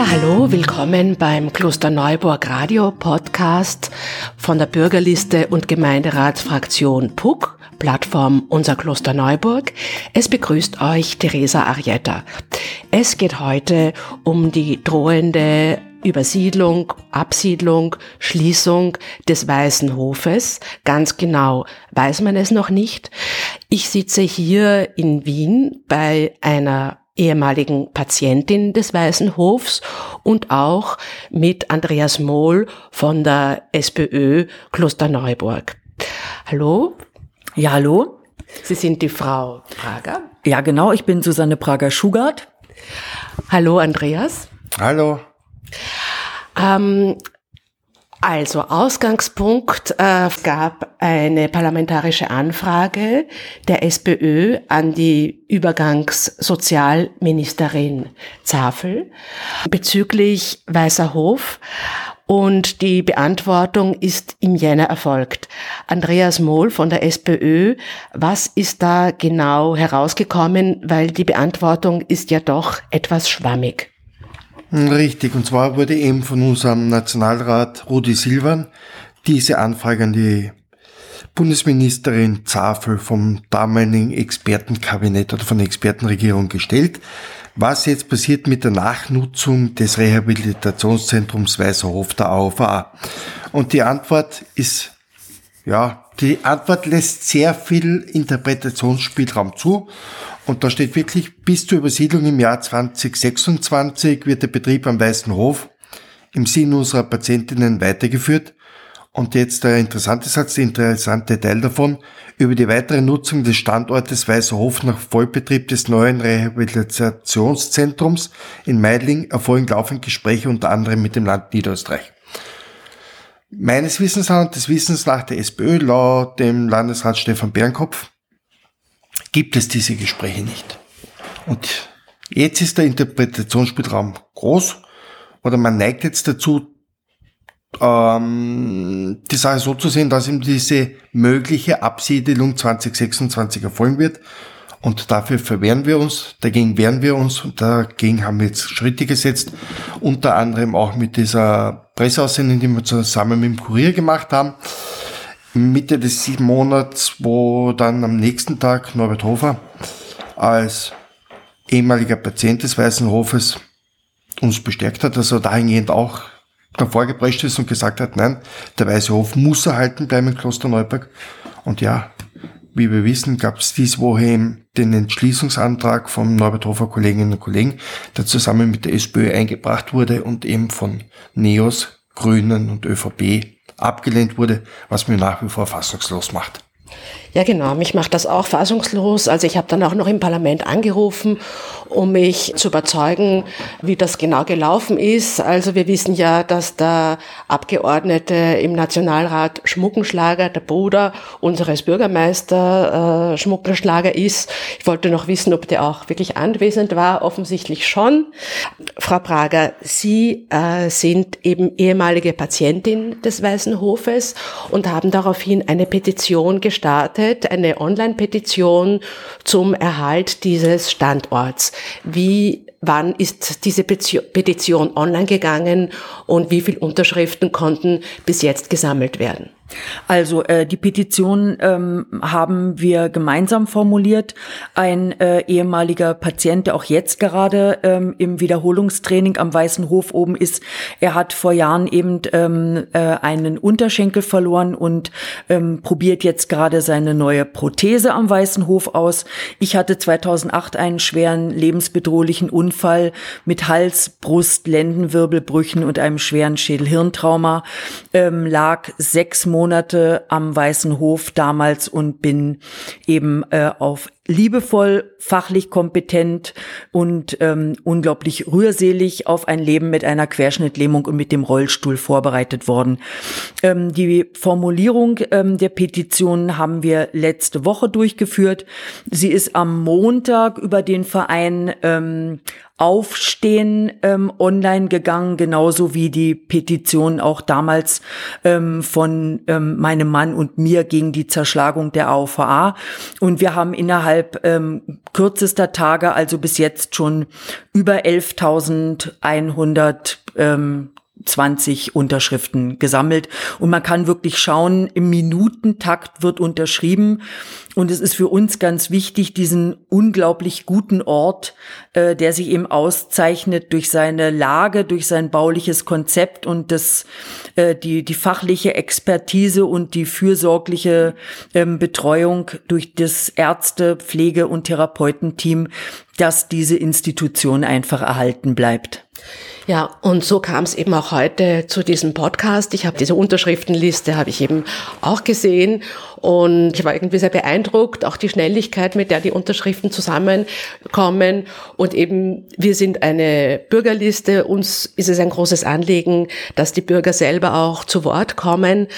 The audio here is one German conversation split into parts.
Ja, hallo, willkommen beim Kloster Neuburg Radio Podcast von der Bürgerliste und Gemeinderatsfraktion PUC, Plattform Unser Kloster Neuburg. Es begrüßt euch Theresa Arietta. Es geht heute um die drohende Übersiedlung, Absiedlung, Schließung des Weißen Hofes. Ganz genau weiß man es noch nicht. Ich sitze hier in Wien bei einer ehemaligen Patientin des Weißen Hofs und auch mit Andreas Mohl von der SPÖ Klosterneuburg. Hallo? Ja, hallo. Sie sind die Frau Prager? Ja, genau. Ich bin Susanne Prager-Schugart. Hallo, Andreas. Hallo. Ähm, also Ausgangspunkt äh, gab eine parlamentarische Anfrage der SPÖ an die Übergangssozialministerin Zafel bezüglich Weißer Hof und die Beantwortung ist im Jänner erfolgt. Andreas Mohl von der SPÖ, was ist da genau herausgekommen, weil die Beantwortung ist ja doch etwas schwammig. Richtig, und zwar wurde eben von unserem Nationalrat Rudi Silvan diese Anfrage an die Bundesministerin Zafel vom damaligen Expertenkabinett oder von der Expertenregierung gestellt. Was jetzt passiert mit der Nachnutzung des Rehabilitationszentrums Weißer Hof der AOVA? Und die Antwort ist, ja, die Antwort lässt sehr viel Interpretationsspielraum zu und da steht wirklich, bis zur Übersiedlung im Jahr 2026 wird der Betrieb am Weißen Hof im Sinne unserer Patientinnen weitergeführt. Und jetzt der interessante Satz, der interessante Teil davon, über die weitere Nutzung des Standortes Weißer Hof nach Vollbetrieb des neuen Rehabilitationszentrums in Meidling erfolgen laufend Gespräche unter anderem mit dem Land Niederösterreich. Meines Wissens und des Wissens nach der SPÖ, laut dem Landesrat Stefan Bernkopf, gibt es diese Gespräche nicht. Und jetzt ist der Interpretationsspielraum groß oder man neigt jetzt dazu, ähm, die Sache so zu sehen, dass ihm diese mögliche Absiedelung 2026 erfolgen wird. Und dafür verwehren wir uns, dagegen wehren wir uns und dagegen haben wir jetzt Schritte gesetzt, unter anderem auch mit dieser Presseaussendung, die wir zusammen mit dem Kurier gemacht haben. Mitte des Monats, wo dann am nächsten Tag Norbert Hofer als ehemaliger Patient des Weißen Hofes uns bestärkt hat, dass er dahingehend auch davor geprescht ist und gesagt hat, nein, der Weiße Hof muss erhalten bleiben in Kloster Neuburg. Und ja, wie wir wissen, gab es diese Woche den Entschließungsantrag von Norbert Hofer Kolleginnen und Kollegen, der zusammen mit der SPÖ eingebracht wurde und eben von NEOS, Grünen und ÖVP abgelehnt wurde, was mir nach wie vor fassungslos macht. Ja, genau. Mich macht das auch fassungslos. Also ich habe dann auch noch im Parlament angerufen, um mich zu überzeugen, wie das genau gelaufen ist. Also wir wissen ja, dass der Abgeordnete im Nationalrat Schmuckenschlager, der Bruder unseres Bürgermeister äh, Schmuckenschlager ist. Ich wollte noch wissen, ob der auch wirklich anwesend war. Offensichtlich schon. Frau Prager, Sie äh, sind eben ehemalige Patientin des Weißen Hofes und haben daraufhin eine Petition gestartet gestartet, eine Online-Petition zum Erhalt dieses Standorts. Wie, wann ist diese Petition online gegangen und wie viele Unterschriften konnten bis jetzt gesammelt werden? Also äh, die Petition ähm, haben wir gemeinsam formuliert. Ein äh, ehemaliger Patient, der auch jetzt gerade ähm, im Wiederholungstraining am Weißen Hof oben ist, er hat vor Jahren eben ähm, äh, einen Unterschenkel verloren und ähm, probiert jetzt gerade seine neue Prothese am Weißen Hof aus. Ich hatte 2008 einen schweren lebensbedrohlichen Unfall mit Hals, Brust, Lendenwirbelbrüchen und einem schweren Schädelhirntrauma, ähm, lag sechs Monate Monate am Weißen Hof damals und bin eben äh, auf liebevoll, fachlich kompetent und ähm, unglaublich rührselig auf ein Leben mit einer Querschnittlähmung und mit dem Rollstuhl vorbereitet worden. Ähm, die Formulierung ähm, der Petition haben wir letzte Woche durchgeführt. Sie ist am Montag über den Verein ähm, Aufstehen ähm, online gegangen, genauso wie die Petition auch damals ähm, von ähm, meinem Mann und mir gegen die Zerschlagung der AVA. Und wir haben innerhalb innerhalb ähm, kürzester Tage, also bis jetzt schon über 11.100 ähm, 20 Unterschriften gesammelt und man kann wirklich schauen, im Minutentakt wird unterschrieben und es ist für uns ganz wichtig, diesen unglaublich guten Ort, äh, der sich eben auszeichnet durch seine Lage, durch sein bauliches Konzept und das, äh, die, die fachliche Expertise und die fürsorgliche ähm, Betreuung durch das Ärzte, Pflege und Therapeutenteam, dass diese Institution einfach erhalten bleibt. Ja, und so kam es eben auch heute zu diesem Podcast. Ich habe diese Unterschriftenliste, habe ich eben auch gesehen und ich war irgendwie sehr beeindruckt, auch die Schnelligkeit, mit der die Unterschriften zusammenkommen. Und eben, wir sind eine Bürgerliste. Uns ist es ein großes Anliegen, dass die Bürger selber auch zu Wort kommen.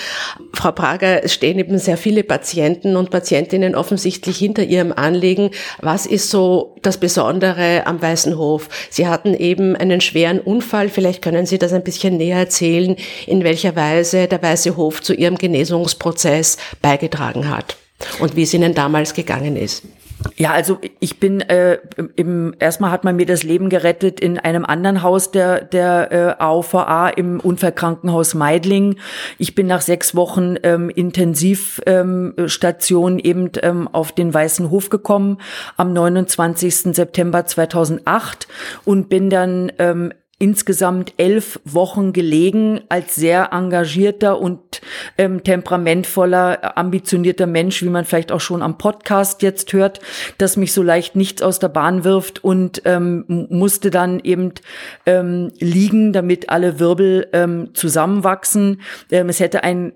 Frau Prager, es stehen eben sehr viele Patienten und Patientinnen offensichtlich hinter ihrem Anliegen. Was ist so das Besondere am Weißen Hof? Sie hatten eben einen schweren Unfall. Vielleicht können Sie das ein bisschen näher erzählen, in welcher Weise der Weiße Hof zu Ihrem Genesungsprozess beigetragen beigetragen hat und wie es Ihnen damals gegangen ist. Ja, also ich bin äh, im erstmal hat man mir das Leben gerettet in einem anderen Haus der der äh, AOVA im Unfallkrankenhaus Meidling. Ich bin nach sechs Wochen ähm, Intensivstation ähm, eben ähm, auf den Weißen Hof gekommen am 29. September 2008 und bin dann ähm, insgesamt elf Wochen gelegen als sehr engagierter und ähm, temperamentvoller, ambitionierter Mensch, wie man vielleicht auch schon am Podcast jetzt hört, dass mich so leicht nichts aus der Bahn wirft und ähm, musste dann eben ähm, liegen, damit alle Wirbel ähm, zusammenwachsen. Ähm, es hätte ein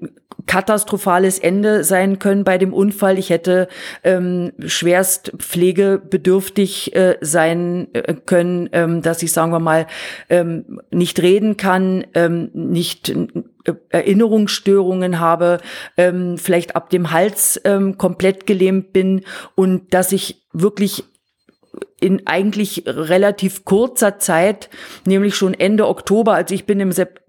katastrophales Ende sein können bei dem Unfall. Ich hätte ähm, schwerst pflegebedürftig äh, sein äh, können, ähm, dass ich, sagen wir mal, ähm, nicht reden kann, ähm, nicht äh, Erinnerungsstörungen habe, ähm, vielleicht ab dem Hals ähm, komplett gelähmt bin und dass ich wirklich in eigentlich relativ kurzer Zeit, nämlich schon Ende Oktober, also ich bin im September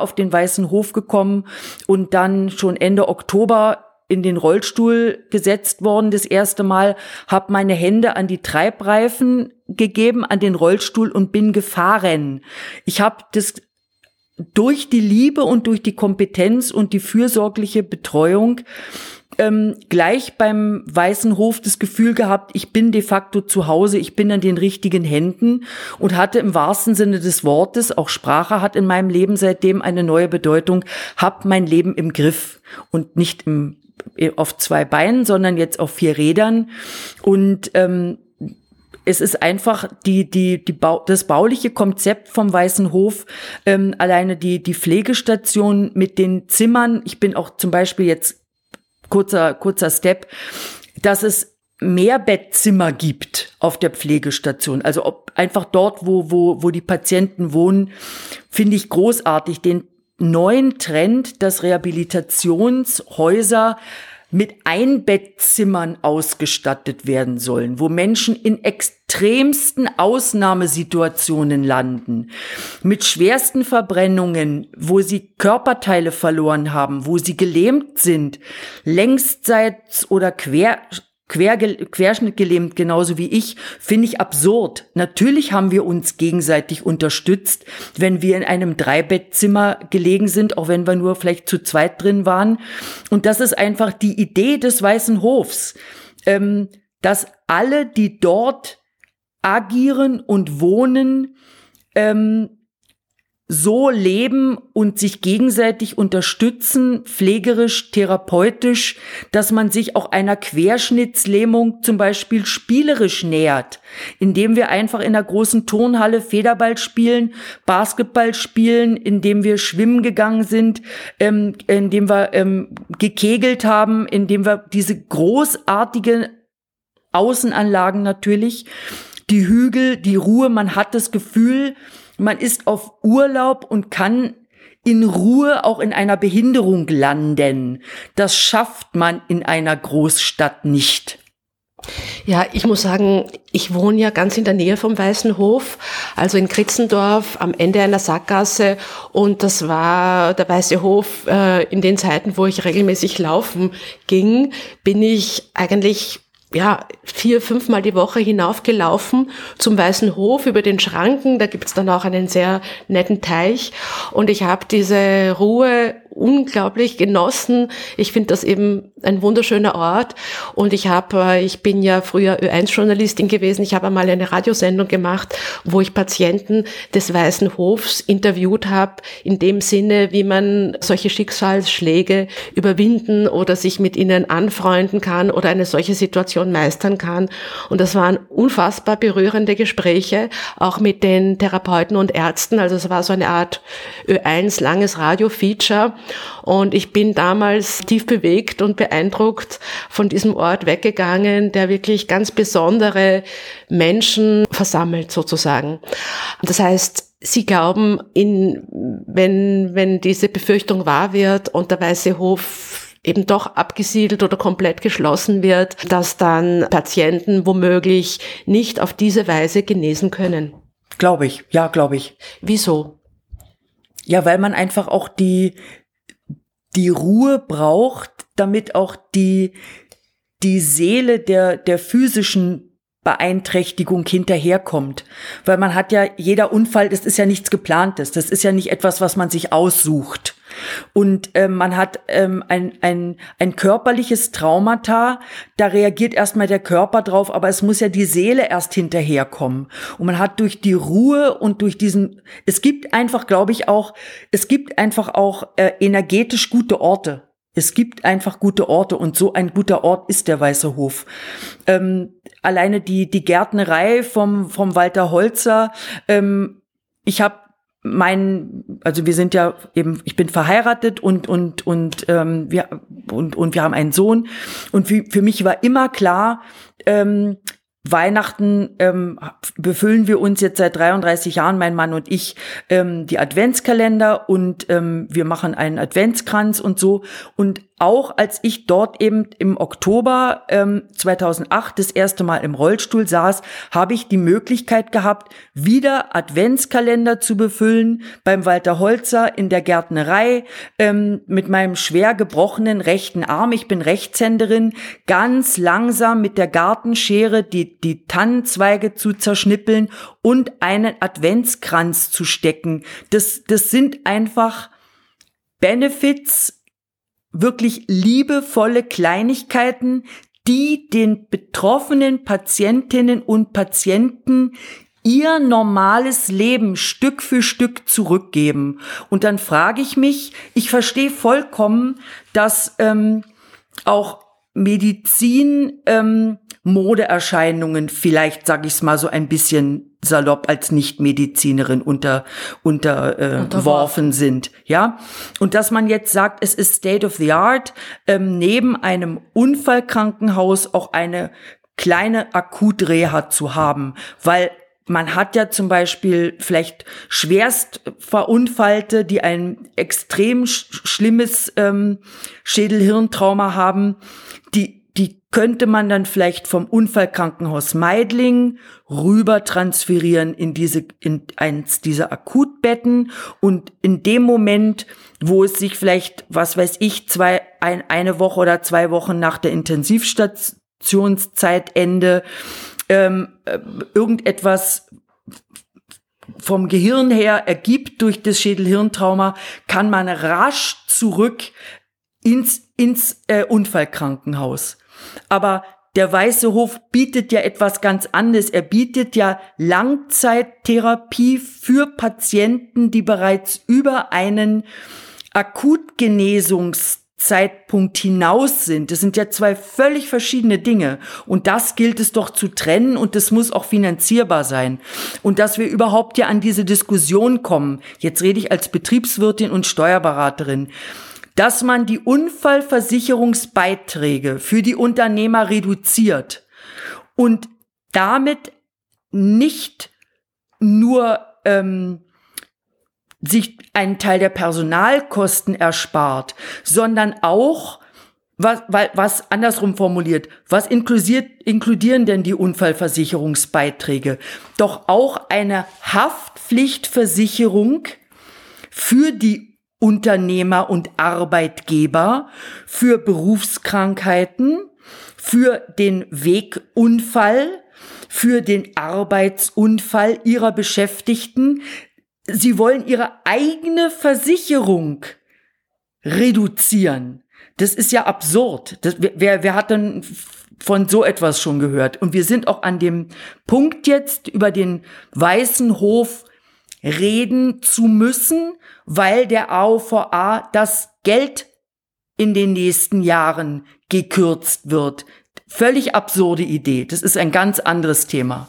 auf den Weißen Hof gekommen und dann schon Ende Oktober in den Rollstuhl gesetzt worden das erste Mal, habe meine Hände an die Treibreifen gegeben, an den Rollstuhl und bin gefahren. Ich habe das durch die Liebe und durch die Kompetenz und die fürsorgliche Betreuung ähm, gleich beim Weißen Hof das Gefühl gehabt, ich bin de facto zu Hause, ich bin an den richtigen Händen und hatte im wahrsten Sinne des Wortes, auch Sprache hat in meinem Leben seitdem eine neue Bedeutung, hab mein Leben im Griff und nicht im, auf zwei Beinen, sondern jetzt auf vier Rädern und ähm, es ist einfach die, die, die Bau, das bauliche Konzept vom Weißen Hof, ähm, alleine die, die Pflegestation mit den Zimmern. Ich bin auch zum Beispiel jetzt kurzer, kurzer Step, dass es mehr Bettzimmer gibt auf der Pflegestation. Also ob einfach dort, wo, wo, wo die Patienten wohnen, finde ich großartig. Den neuen Trend, dass Rehabilitationshäuser mit Einbettzimmern ausgestattet werden sollen, wo Menschen in extremsten Ausnahmesituationen landen, mit schwersten Verbrennungen, wo sie Körperteile verloren haben, wo sie gelähmt sind, längsseits oder quer Quer, querschnittgelähmt genauso wie ich, finde ich absurd. Natürlich haben wir uns gegenseitig unterstützt, wenn wir in einem Dreibettzimmer gelegen sind, auch wenn wir nur vielleicht zu zweit drin waren. Und das ist einfach die Idee des Weißen Hofs, ähm, dass alle, die dort agieren und wohnen, ähm, so leben und sich gegenseitig unterstützen, pflegerisch, therapeutisch, dass man sich auch einer Querschnittslähmung zum Beispiel spielerisch nähert, indem wir einfach in der großen Turnhalle Federball spielen, Basketball spielen, indem wir schwimmen gegangen sind, ähm, indem wir ähm, gekegelt haben, indem wir diese großartige Außenanlagen natürlich, die Hügel, die Ruhe, man hat das Gefühl, man ist auf Urlaub und kann in Ruhe auch in einer Behinderung landen. Das schafft man in einer Großstadt nicht. Ja, ich muss sagen, ich wohne ja ganz in der Nähe vom Weißen Hof, also in Kritzendorf am Ende einer Sackgasse und das war der Weiße Hof äh, in den Zeiten, wo ich regelmäßig laufen ging, bin ich eigentlich ja, vier, fünfmal die Woche hinaufgelaufen zum Weißen Hof über den Schranken. Da gibt's dann auch einen sehr netten Teich. Und ich habe diese Ruhe unglaublich genossen. Ich finde das eben ein wunderschöner Ort. Und ich habe, äh, ich bin ja früher Ö1-Journalistin gewesen. Ich habe einmal eine Radiosendung gemacht, wo ich Patienten des Weißen Hofs interviewt habe, in dem Sinne, wie man solche Schicksalsschläge überwinden oder sich mit ihnen anfreunden kann oder eine solche Situation meistern kann. Und das waren unfassbar berührende Gespräche, auch mit den Therapeuten und Ärzten. Also es war so eine Art Ö1 langes Radio-Feature. Und ich bin damals tief bewegt und beeindruckt von diesem Ort weggegangen, der wirklich ganz besondere Menschen versammelt sozusagen. Das heißt, Sie glauben, in, wenn, wenn diese Befürchtung wahr wird und der Weiße Hof eben doch abgesiedelt oder komplett geschlossen wird, dass dann Patienten womöglich nicht auf diese Weise genesen können. Glaube ich, ja, glaube ich. Wieso? Ja, weil man einfach auch die, die Ruhe braucht, damit auch die, die Seele der, der physischen Beeinträchtigung hinterherkommt. Weil man hat ja, jeder Unfall, das ist ja nichts geplantes. Das ist ja nicht etwas, was man sich aussucht. Und ähm, man hat ähm, ein, ein, ein körperliches Traumata, da reagiert erstmal der Körper drauf, aber es muss ja die Seele erst hinterherkommen. Und man hat durch die Ruhe und durch diesen, es gibt einfach, glaube ich, auch, es gibt einfach auch äh, energetisch gute Orte. Es gibt einfach gute Orte und so ein guter Ort ist der Weiße Hof. Ähm, alleine die, die Gärtnerei vom, vom Walter Holzer. Ähm, ich habe mein, also wir sind ja eben, ich bin verheiratet und und und ähm, wir und und wir haben einen Sohn und für, für mich war immer klar, ähm, Weihnachten ähm, befüllen wir uns jetzt seit 33 Jahren, mein Mann und ich, ähm, die Adventskalender und ähm, wir machen einen Adventskranz und so. Und auch als ich dort eben im Oktober ähm, 2008 das erste Mal im Rollstuhl saß, habe ich die Möglichkeit gehabt, wieder Adventskalender zu befüllen beim Walter Holzer in der Gärtnerei ähm, mit meinem schwer gebrochenen rechten Arm. Ich bin Rechtshänderin, ganz langsam mit der Gartenschere die, die Tannenzweige zu zerschnippeln und einen Adventskranz zu stecken. Das, das sind einfach Benefits wirklich liebevolle Kleinigkeiten, die den betroffenen Patientinnen und Patienten ihr normales Leben Stück für Stück zurückgeben. Und dann frage ich mich, ich verstehe vollkommen, dass ähm, auch Medizin ähm, Modeerscheinungen vielleicht, sage ich es mal so ein bisschen salopp als Nichtmedizinerin unter unterworfen äh, sind, ja. Und dass man jetzt sagt, es ist State of the Art, ähm, neben einem Unfallkrankenhaus auch eine kleine Akutreha zu haben, weil man hat ja zum Beispiel vielleicht schwerst Verunfallte, die ein extrem sch schlimmes ähm, Schädelhirntrauma haben, die die könnte man dann vielleicht vom Unfallkrankenhaus Meidling rüber transferieren in diese, in eins dieser Akutbetten und in dem Moment, wo es sich vielleicht, was weiß ich, zwei, ein, eine Woche oder zwei Wochen nach der Intensivstationszeitende, ähm, äh, irgendetwas vom Gehirn her ergibt durch das Schädelhirntrauma, kann man rasch zurück ins, ins äh, Unfallkrankenhaus. Aber der Weiße Hof bietet ja etwas ganz anderes. Er bietet ja Langzeittherapie für Patienten, die bereits über einen Akutgenesungszeitpunkt hinaus sind. Das sind ja zwei völlig verschiedene Dinge. Und das gilt es doch zu trennen und das muss auch finanzierbar sein. Und dass wir überhaupt ja an diese Diskussion kommen. Jetzt rede ich als Betriebswirtin und Steuerberaterin dass man die Unfallversicherungsbeiträge für die Unternehmer reduziert und damit nicht nur ähm, sich einen Teil der Personalkosten erspart, sondern auch was, was andersrum formuliert, was inkludiert, inkludieren denn die Unfallversicherungsbeiträge? Doch auch eine Haftpflichtversicherung für die Unternehmer und Arbeitgeber für Berufskrankheiten, für den Wegunfall, für den Arbeitsunfall ihrer Beschäftigten. Sie wollen ihre eigene Versicherung reduzieren. Das ist ja absurd. Das, wer, wer hat denn von so etwas schon gehört? Und wir sind auch an dem Punkt jetzt über den Weißen Hof reden zu müssen, weil der AOVA das Geld in den nächsten Jahren gekürzt wird. Völlig absurde Idee. Das ist ein ganz anderes Thema.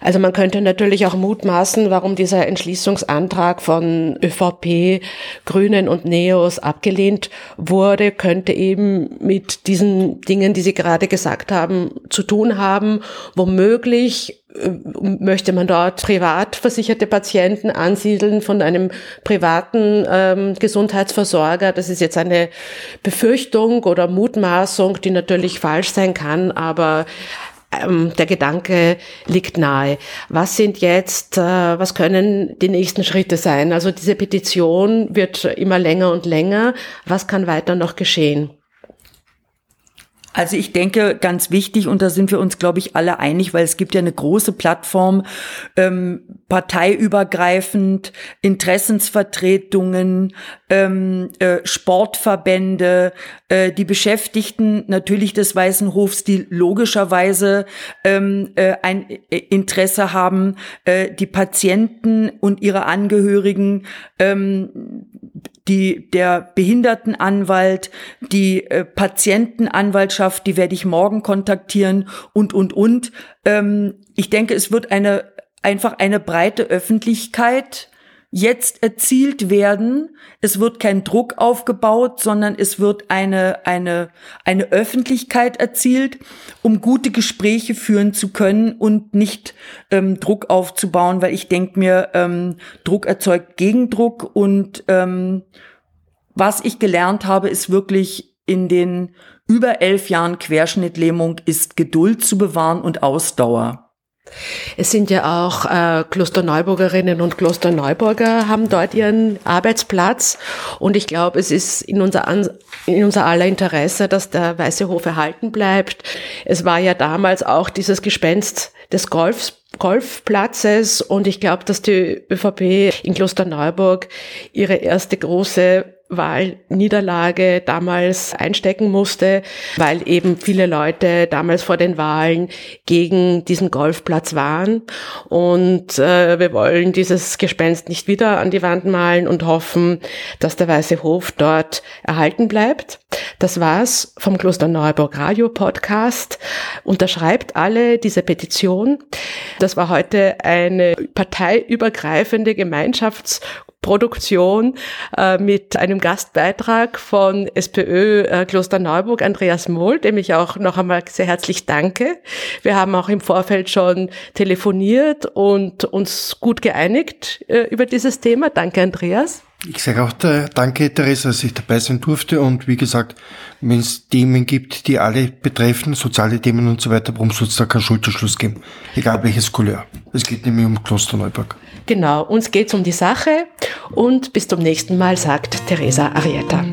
Also man könnte natürlich auch mutmaßen, warum dieser Entschließungsantrag von ÖVP, Grünen und Neos abgelehnt wurde, könnte eben mit diesen Dingen, die Sie gerade gesagt haben, zu tun haben. Womöglich äh, möchte man dort privat versicherte Patienten ansiedeln von einem privaten ähm, Gesundheitsversorger. Das ist jetzt eine Befürchtung oder Mutmaßung, die natürlich falsch sein kann, aber ähm, der Gedanke liegt nahe. Was sind jetzt, äh, was können die nächsten Schritte sein? Also diese Petition wird immer länger und länger. Was kann weiter noch geschehen? Also ich denke, ganz wichtig, und da sind wir uns, glaube ich, alle einig, weil es gibt ja eine große Plattform, ähm, parteiübergreifend, Interessensvertretungen, ähm, äh, Sportverbände, äh, die Beschäftigten natürlich des Weißen Hofs, die logischerweise ähm, äh, ein Interesse haben, äh, die Patienten und ihre Angehörigen, ähm, die der Behindertenanwalt, die äh, Patientenanwaltschaft, die werde ich morgen kontaktieren und und und. Ähm, ich denke, es wird eine einfach eine breite Öffentlichkeit jetzt erzielt werden. Es wird kein Druck aufgebaut, sondern es wird eine, eine, eine Öffentlichkeit erzielt, um gute Gespräche führen zu können und nicht ähm, Druck aufzubauen, weil ich denke mir, ähm, Druck erzeugt Gegendruck und ähm, was ich gelernt habe, ist wirklich in den über elf Jahren Querschnittlähmung ist Geduld zu bewahren und Ausdauer. Es sind ja auch äh, Klosterneubürgerinnen und Klosterneuburger haben dort ihren Arbeitsplatz und ich glaube, es ist in unser, in unser aller Interesse, dass der Weiße Hof erhalten bleibt. Es war ja damals auch dieses Gespenst des Golfs Golfplatzes und ich glaube, dass die ÖVP in Klosterneuburg ihre erste große Wahlniederlage damals einstecken musste, weil eben viele Leute damals vor den Wahlen gegen diesen Golfplatz waren. Und äh, wir wollen dieses Gespenst nicht wieder an die Wand malen und hoffen, dass der Weiße Hof dort erhalten bleibt. Das war's vom Kloster Neuburg Radio Podcast. Unterschreibt alle diese Petition. Das war heute eine parteiübergreifende Gemeinschafts- Produktion äh, mit einem Gastbeitrag von SPÖ äh, Klosterneuburg, Andreas Mohl, dem ich auch noch einmal sehr herzlich danke. Wir haben auch im Vorfeld schon telefoniert und uns gut geeinigt äh, über dieses Thema. Danke, Andreas. Ich sage auch da, danke, Theresa, dass ich dabei sein durfte. Und wie gesagt, wenn es Themen gibt, die alle betreffen, soziale Themen und so weiter, warum soll es da keinen Schulterschluss geben? Egal welches Couleur. Es geht nämlich um Klosterneuburg. Genau, uns geht es um die Sache und bis zum nächsten Mal, sagt Teresa Arietta.